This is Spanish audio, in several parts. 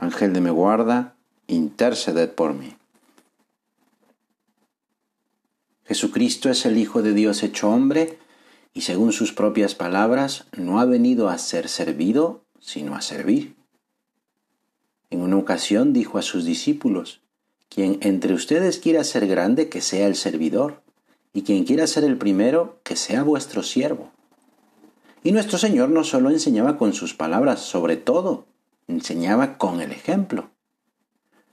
Ángel de mi guarda, interceded por mí. Jesucristo es el Hijo de Dios hecho hombre y según sus propias palabras no ha venido a ser servido, sino a servir. En una ocasión dijo a sus discípulos, quien entre ustedes quiera ser grande, que sea el servidor, y quien quiera ser el primero, que sea vuestro siervo. Y nuestro Señor no solo enseñaba con sus palabras, sobre todo, enseñaba con el ejemplo.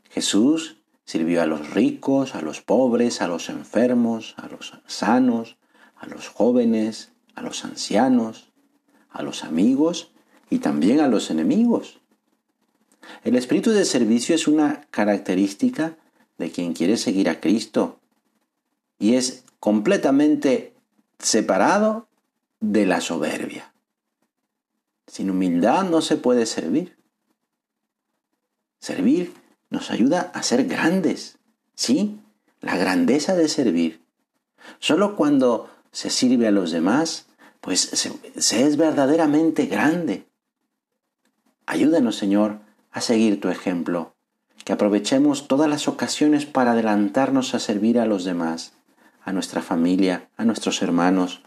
Jesús sirvió a los ricos, a los pobres, a los enfermos, a los sanos, a los jóvenes, a los ancianos, a los amigos y también a los enemigos. El espíritu de servicio es una característica de quien quiere seguir a Cristo y es completamente separado de la soberbia. Sin humildad no se puede servir. Servir nos ayuda a ser grandes. Sí, la grandeza de servir. Solo cuando se sirve a los demás, pues se, es verdaderamente grande. Ayúdanos, Señor, a seguir tu ejemplo, que aprovechemos todas las ocasiones para adelantarnos a servir a los demás, a nuestra familia, a nuestros hermanos,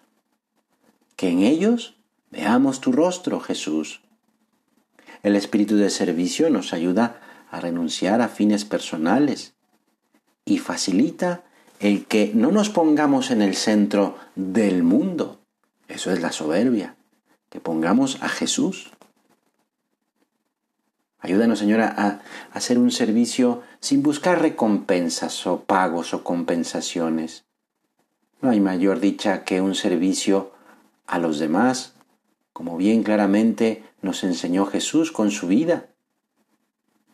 que en ellos veamos tu rostro, Jesús, el espíritu de servicio nos ayuda a renunciar a fines personales y facilita el que no nos pongamos en el centro del mundo. Eso es la soberbia, que pongamos a Jesús. Ayúdanos, Señora, a hacer un servicio sin buscar recompensas o pagos o compensaciones. No hay mayor dicha que un servicio a los demás, como bien claramente nos enseñó Jesús con su vida.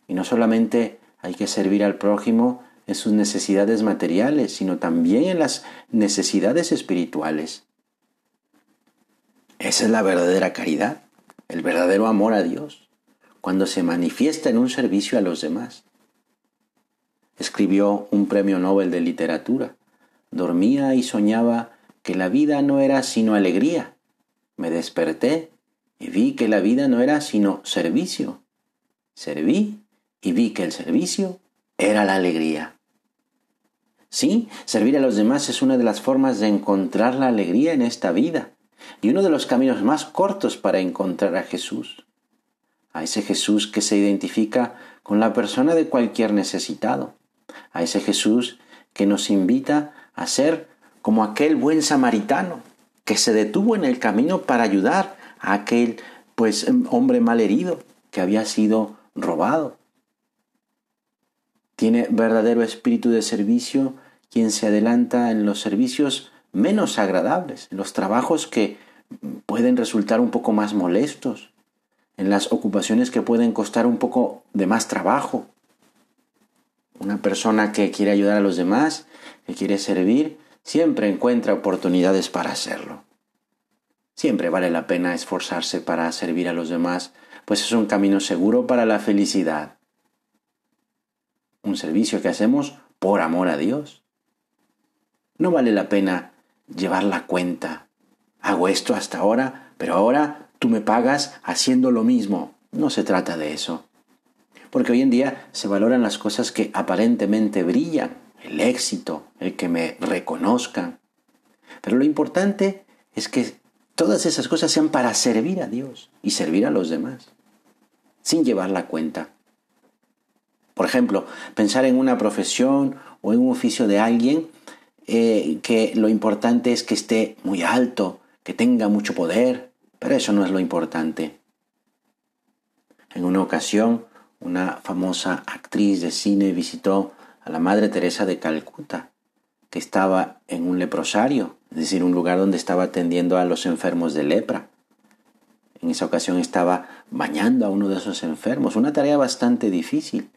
Y no solamente hay que servir al prójimo en sus necesidades materiales, sino también en las necesidades espirituales. Esa es la verdadera caridad, el verdadero amor a Dios, cuando se manifiesta en un servicio a los demás. Escribió un premio Nobel de literatura. Dormía y soñaba que la vida no era sino alegría. Me desperté y vi que la vida no era sino servicio. Serví y vi que el servicio era la alegría. Sí, servir a los demás es una de las formas de encontrar la alegría en esta vida y uno de los caminos más cortos para encontrar a Jesús. A ese Jesús que se identifica con la persona de cualquier necesitado. A ese Jesús que nos invita a ser como aquel buen samaritano que se detuvo en el camino para ayudar aquel pues hombre malherido que había sido robado. Tiene verdadero espíritu de servicio quien se adelanta en los servicios menos agradables, en los trabajos que pueden resultar un poco más molestos, en las ocupaciones que pueden costar un poco de más trabajo. Una persona que quiere ayudar a los demás, que quiere servir, siempre encuentra oportunidades para hacerlo. Siempre vale la pena esforzarse para servir a los demás, pues es un camino seguro para la felicidad un servicio que hacemos por amor a Dios. No vale la pena llevar la cuenta. Hago esto hasta ahora, pero ahora tú me pagas haciendo lo mismo. No se trata de eso. Porque hoy en día se valoran las cosas que aparentemente brillan, el éxito, el que me reconozcan. Pero lo importante es que todas esas cosas sean para servir a Dios y servir a los demás, sin llevar la cuenta. Por ejemplo, pensar en una profesión o en un oficio de alguien eh, que lo importante es que esté muy alto, que tenga mucho poder, pero eso no es lo importante. En una ocasión, una famosa actriz de cine visitó a la Madre Teresa de Calcuta, que estaba en un leprosario, es decir, un lugar donde estaba atendiendo a los enfermos de lepra. En esa ocasión estaba bañando a uno de esos enfermos, una tarea bastante difícil.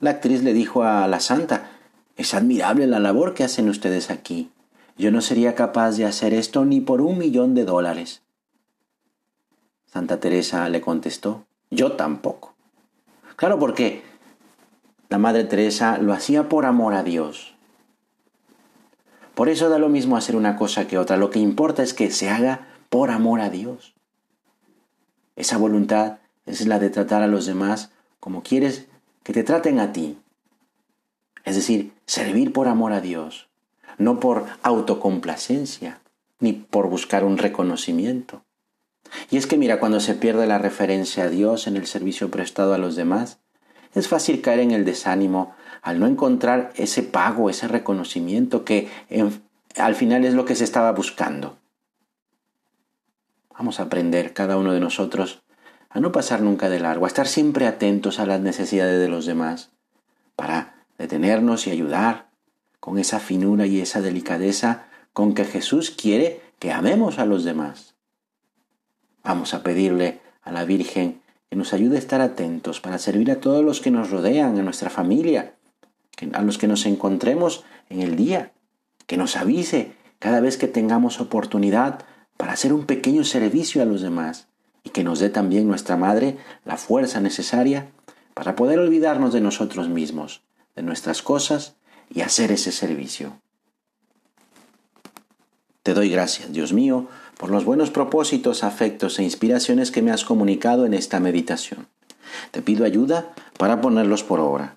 La actriz le dijo a la santa, es admirable la labor que hacen ustedes aquí. Yo no sería capaz de hacer esto ni por un millón de dólares. Santa Teresa le contestó, yo tampoco. Claro, porque la Madre Teresa lo hacía por amor a Dios. Por eso da lo mismo hacer una cosa que otra. Lo que importa es que se haga por amor a Dios. Esa voluntad es la de tratar a los demás como quieres que te traten a ti. Es decir, servir por amor a Dios, no por autocomplacencia, ni por buscar un reconocimiento. Y es que mira, cuando se pierde la referencia a Dios en el servicio prestado a los demás, es fácil caer en el desánimo al no encontrar ese pago, ese reconocimiento que al final es lo que se estaba buscando. Vamos a aprender cada uno de nosotros a no pasar nunca de largo, a estar siempre atentos a las necesidades de los demás, para detenernos y ayudar con esa finura y esa delicadeza con que Jesús quiere que amemos a los demás. Vamos a pedirle a la Virgen que nos ayude a estar atentos para servir a todos los que nos rodean, a nuestra familia, a los que nos encontremos en el día, que nos avise cada vez que tengamos oportunidad para hacer un pequeño servicio a los demás y que nos dé también nuestra Madre la fuerza necesaria para poder olvidarnos de nosotros mismos, de nuestras cosas y hacer ese servicio. Te doy gracias, Dios mío, por los buenos propósitos, afectos e inspiraciones que me has comunicado en esta meditación. Te pido ayuda para ponerlos por obra.